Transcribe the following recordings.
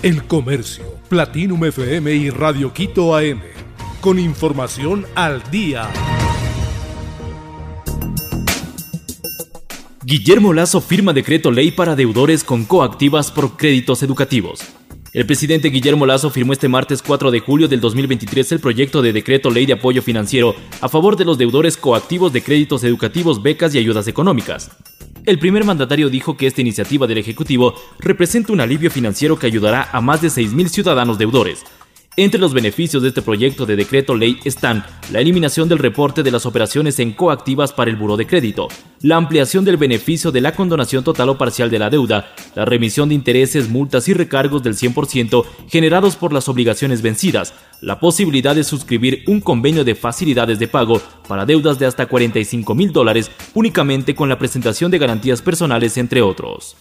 El Comercio, Platinum FM y Radio Quito AM. Con información al día. Guillermo Lazo firma decreto ley para deudores con coactivas por créditos educativos. El presidente Guillermo Lazo firmó este martes 4 de julio del 2023 el proyecto de decreto ley de apoyo financiero a favor de los deudores coactivos de créditos educativos, becas y ayudas económicas. El primer mandatario dijo que esta iniciativa del Ejecutivo representa un alivio financiero que ayudará a más de 6.000 ciudadanos deudores, entre los beneficios de este proyecto de decreto ley están la eliminación del reporte de las operaciones en coactivas para el buro de crédito, la ampliación del beneficio de la condonación total o parcial de la deuda, la remisión de intereses, multas y recargos del 100% generados por las obligaciones vencidas, la posibilidad de suscribir un convenio de facilidades de pago para deudas de hasta 45 mil dólares únicamente con la presentación de garantías personales, entre otros.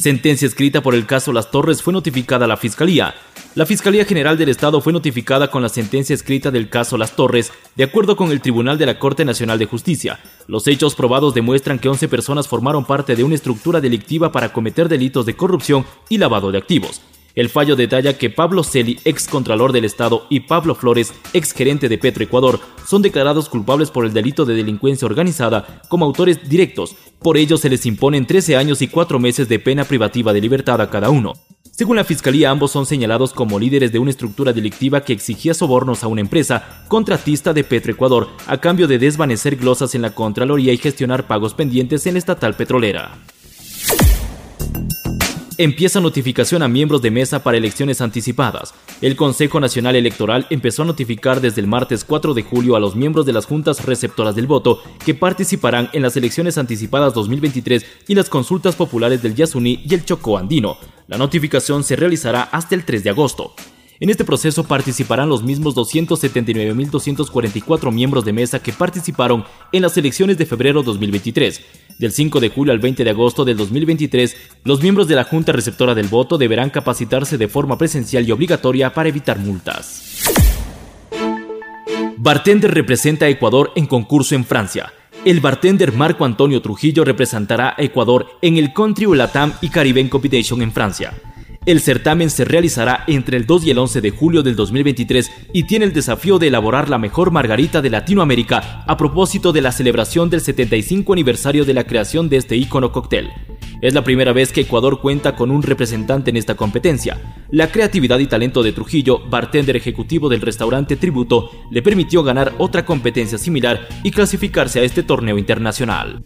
Sentencia escrita por el caso Las Torres fue notificada a la Fiscalía. La Fiscalía General del Estado fue notificada con la sentencia escrita del caso Las Torres, de acuerdo con el Tribunal de la Corte Nacional de Justicia. Los hechos probados demuestran que 11 personas formaron parte de una estructura delictiva para cometer delitos de corrupción y lavado de activos. El fallo detalla que Pablo Celi, ex contralor del Estado, y Pablo Flores, ex gerente de Petroecuador, son declarados culpables por el delito de delincuencia organizada como autores directos. Por ello se les imponen 13 años y 4 meses de pena privativa de libertad a cada uno. Según la fiscalía, ambos son señalados como líderes de una estructura delictiva que exigía sobornos a una empresa contratista de Petroecuador a cambio de desvanecer glosas en la Contraloría y gestionar pagos pendientes en la estatal petrolera empieza notificación a miembros de mesa para elecciones anticipadas. El Consejo Nacional Electoral empezó a notificar desde el martes 4 de julio a los miembros de las juntas receptoras del voto que participarán en las elecciones anticipadas 2023 y las consultas populares del Yasuní y el Chocó Andino. La notificación se realizará hasta el 3 de agosto. En este proceso participarán los mismos 279.244 miembros de mesa que participaron en las elecciones de febrero 2023. Del 5 de julio al 20 de agosto del 2023, los miembros de la Junta Receptora del Voto deberán capacitarse de forma presencial y obligatoria para evitar multas. Bartender representa a Ecuador en concurso en Francia. El bartender Marco Antonio Trujillo representará a Ecuador en el Country Latam y Caribbean Competition en Francia. El certamen se realizará entre el 2 y el 11 de julio del 2023 y tiene el desafío de elaborar la mejor margarita de Latinoamérica a propósito de la celebración del 75 aniversario de la creación de este ícono cóctel. Es la primera vez que Ecuador cuenta con un representante en esta competencia. La creatividad y talento de Trujillo, bartender ejecutivo del restaurante Tributo, le permitió ganar otra competencia similar y clasificarse a este torneo internacional.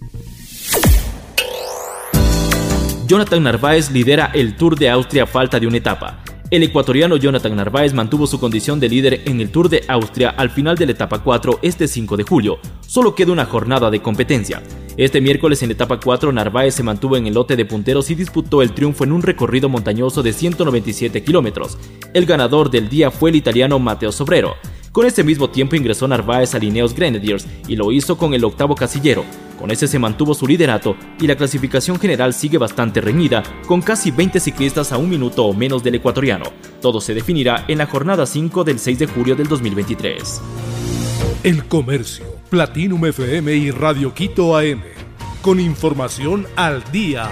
Jonathan Narváez lidera el Tour de Austria a falta de una etapa. El ecuatoriano Jonathan Narváez mantuvo su condición de líder en el Tour de Austria al final de la etapa 4 este 5 de julio. Solo queda una jornada de competencia. Este miércoles en etapa 4 Narváez se mantuvo en el lote de punteros y disputó el triunfo en un recorrido montañoso de 197 kilómetros. El ganador del día fue el italiano Matteo Sobrero. Con ese mismo tiempo ingresó Narváez a Lineos Grenadiers y lo hizo con el octavo casillero. Con ese se mantuvo su liderato y la clasificación general sigue bastante reñida, con casi 20 ciclistas a un minuto o menos del ecuatoriano. Todo se definirá en la jornada 5 del 6 de julio del 2023. El Comercio, Platinum FM y Radio Quito AM. Con información al día.